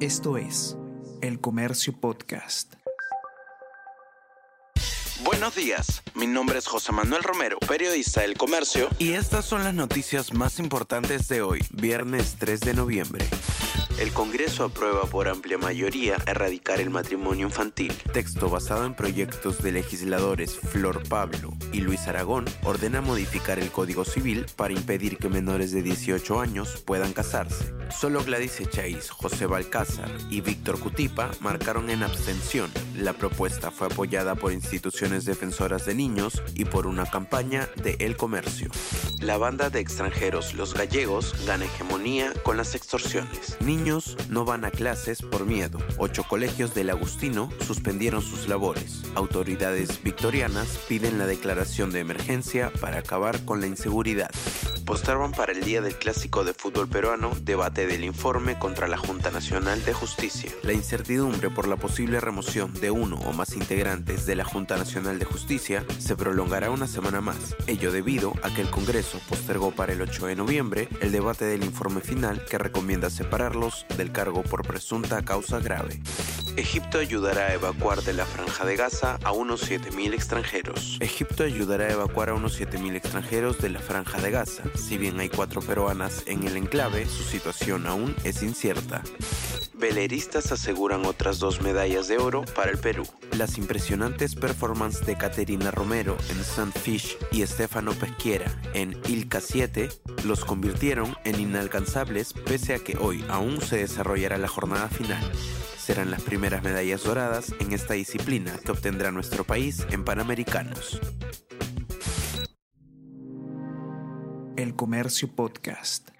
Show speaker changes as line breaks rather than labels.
Esto es El Comercio Podcast.
Buenos días, mi nombre es José Manuel Romero, periodista del Comercio, y estas son las noticias más importantes de hoy, viernes 3 de noviembre. El Congreso aprueba por amplia mayoría erradicar el matrimonio infantil. Texto basado en proyectos de legisladores Flor Pablo y Luis Aragón ordena modificar el Código Civil para impedir que menores de 18 años puedan casarse. Solo Gladys Echaíz, José Balcázar y Víctor Cutipa marcaron en abstención. La propuesta fue apoyada por instituciones defensoras de niños y por una campaña de El Comercio. La banda de extranjeros Los Gallegos gana hegemonía con las extorsiones. Niños no van a clases por miedo. Ocho colegios del Agustino suspendieron sus labores. Autoridades victorianas piden la declaración de emergencia para acabar con la inseguridad. Posterban para el día del clásico de fútbol peruano debate del informe contra la Junta Nacional de Justicia. La incertidumbre por la posible remoción de uno o más integrantes de la Junta Nacional de Justicia se prolongará una semana más, ello debido a que el Congreso postergó para el 8 de noviembre el debate del informe final que recomienda separarlos del cargo por presunta causa grave. Egipto ayudará a evacuar de la franja de Gaza a unos 7.000 extranjeros. Egipto ayudará a evacuar a unos 7.000 extranjeros de la franja de Gaza. Si bien hay cuatro peruanas en el enclave, su situación aún es incierta. Veleristas aseguran otras dos medallas de oro para el Perú. Las impresionantes performances de Caterina Romero en Sunfish y Estefano Pesquiera en Ilka 7 los convirtieron en inalcanzables pese a que hoy aún se desarrollará la jornada final serán las primeras medallas doradas en esta disciplina que obtendrá nuestro país en Panamericanos.
El Comercio Podcast.